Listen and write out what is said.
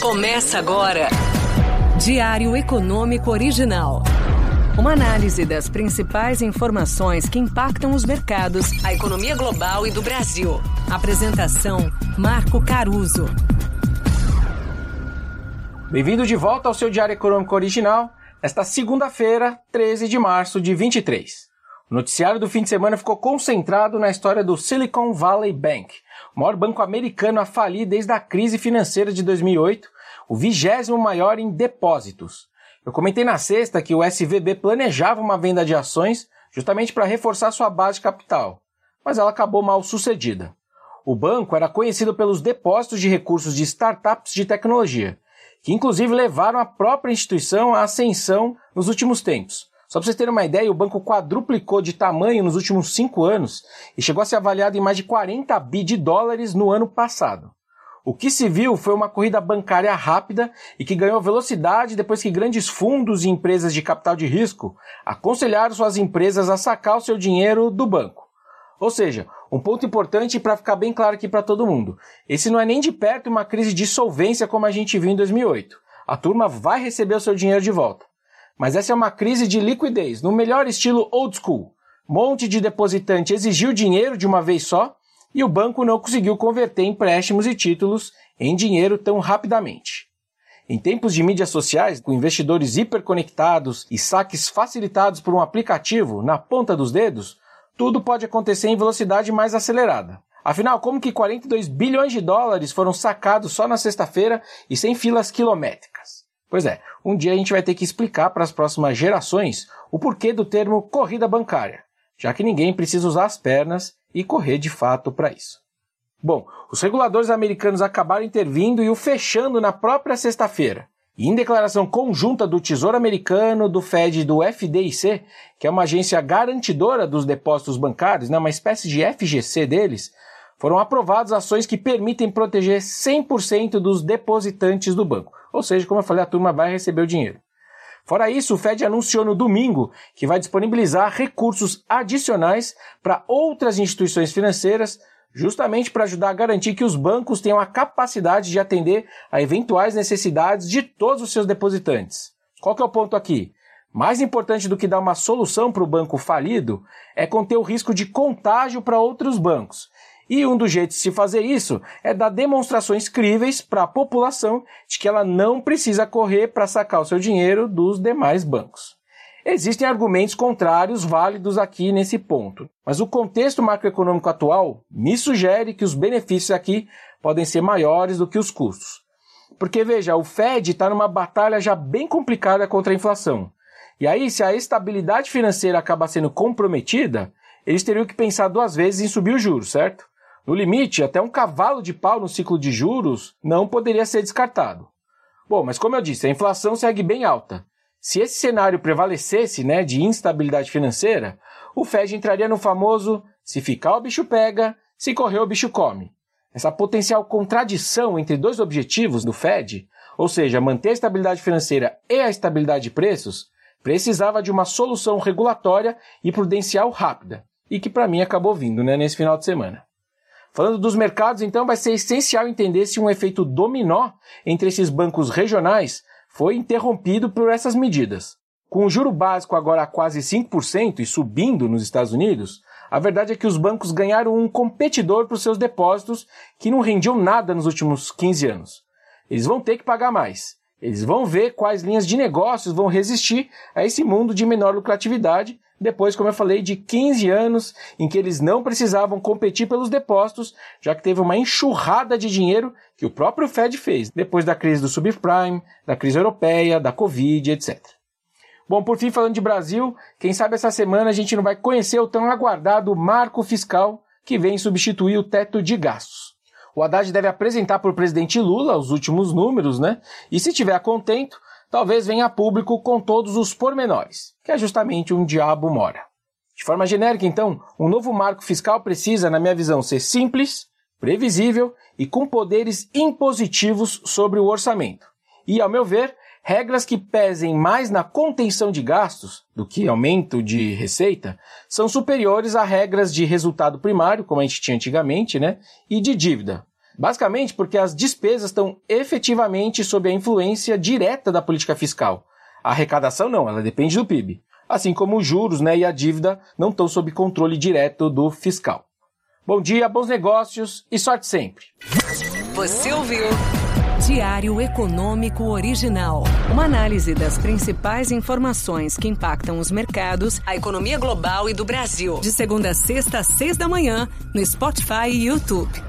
Começa agora. Diário Econômico Original. Uma análise das principais informações que impactam os mercados, a economia global e do Brasil. Apresentação: Marco Caruso. Bem-vindo de volta ao seu Diário Econômico Original, esta segunda-feira, 13 de março de 23. O noticiário do fim de semana ficou concentrado na história do Silicon Valley Bank, o maior banco americano a falir desde a crise financeira de 2008, o vigésimo maior em depósitos. Eu comentei na sexta que o SVB planejava uma venda de ações justamente para reforçar sua base capital, mas ela acabou mal sucedida. O banco era conhecido pelos depósitos de recursos de startups de tecnologia, que inclusive levaram a própria instituição à ascensão nos últimos tempos. Só para vocês terem uma ideia, o banco quadruplicou de tamanho nos últimos cinco anos e chegou a ser avaliado em mais de 40 bi de dólares no ano passado. O que se viu foi uma corrida bancária rápida e que ganhou velocidade depois que grandes fundos e empresas de capital de risco aconselharam suas empresas a sacar o seu dinheiro do banco. Ou seja, um ponto importante para ficar bem claro aqui para todo mundo: esse não é nem de perto uma crise de solvência como a gente viu em 2008. A turma vai receber o seu dinheiro de volta. Mas essa é uma crise de liquidez, no melhor estilo old school. Monte de depositante exigiu dinheiro de uma vez só e o banco não conseguiu converter empréstimos e títulos em dinheiro tão rapidamente. Em tempos de mídias sociais, com investidores hiperconectados e saques facilitados por um aplicativo na ponta dos dedos, tudo pode acontecer em velocidade mais acelerada. Afinal, como que 42 bilhões de dólares foram sacados só na sexta-feira e sem filas quilométricas? Pois é, um dia a gente vai ter que explicar para as próximas gerações o porquê do termo corrida bancária, já que ninguém precisa usar as pernas e correr de fato para isso. Bom, os reguladores americanos acabaram intervindo e o fechando na própria sexta-feira. E em declaração conjunta do Tesouro Americano, do Fed e do FDIC, que é uma agência garantidora dos depósitos bancários, né, uma espécie de FGC deles, foram aprovadas ações que permitem proteger 100% dos depositantes do banco. Ou seja, como eu falei, a turma vai receber o dinheiro. Fora isso, o Fed anunciou no domingo que vai disponibilizar recursos adicionais para outras instituições financeiras, justamente para ajudar a garantir que os bancos tenham a capacidade de atender a eventuais necessidades de todos os seus depositantes. Qual que é o ponto aqui? Mais importante do que dar uma solução para o banco falido é conter o risco de contágio para outros bancos. E um dos jeitos de se fazer isso é dar demonstrações críveis para a população de que ela não precisa correr para sacar o seu dinheiro dos demais bancos. Existem argumentos contrários válidos aqui nesse ponto, mas o contexto macroeconômico atual me sugere que os benefícios aqui podem ser maiores do que os custos. Porque veja, o Fed está numa batalha já bem complicada contra a inflação. E aí, se a estabilidade financeira acaba sendo comprometida, eles teriam que pensar duas vezes em subir os juros, certo? No limite, até um cavalo de pau no ciclo de juros não poderia ser descartado. Bom, mas como eu disse, a inflação segue bem alta. Se esse cenário prevalecesse, né, de instabilidade financeira, o Fed entraria no famoso se ficar o bicho pega, se correr o bicho come. Essa potencial contradição entre dois objetivos do Fed, ou seja, manter a estabilidade financeira e a estabilidade de preços, precisava de uma solução regulatória e prudencial rápida, e que para mim acabou vindo né, nesse final de semana. Falando dos mercados, então, vai ser essencial entender se um efeito dominó entre esses bancos regionais foi interrompido por essas medidas. Com o juro básico agora a quase 5% e subindo nos Estados Unidos, a verdade é que os bancos ganharam um competidor para os seus depósitos que não rendiam nada nos últimos 15 anos. Eles vão ter que pagar mais. Eles vão ver quais linhas de negócios vão resistir a esse mundo de menor lucratividade depois, como eu falei, de 15 anos em que eles não precisavam competir pelos depósitos, já que teve uma enxurrada de dinheiro que o próprio Fed fez, depois da crise do subprime, da crise europeia, da Covid, etc. Bom, por fim, falando de Brasil, quem sabe essa semana a gente não vai conhecer o tão aguardado marco fiscal que vem substituir o teto de gastos. O Haddad deve apresentar para o presidente Lula os últimos números, né? E se tiver contento, talvez venha a público com todos os pormenores, que é justamente o diabo mora. De forma genérica, então, um novo marco fiscal precisa, na minha visão, ser simples, previsível e com poderes impositivos sobre o orçamento. E, ao meu ver, regras que pesem mais na contenção de gastos do que aumento de receita são superiores a regras de resultado primário, como a gente tinha antigamente, né, e de dívida. Basicamente porque as despesas estão efetivamente sob a influência direta da política fiscal. A arrecadação não, ela depende do PIB. Assim como os juros né, e a dívida não estão sob controle direto do fiscal. Bom dia, bons negócios e sorte sempre. Você ouviu? Diário Econômico Original. Uma análise das principais informações que impactam os mercados, a economia global e do Brasil. De segunda a sexta, às seis da manhã, no Spotify e YouTube.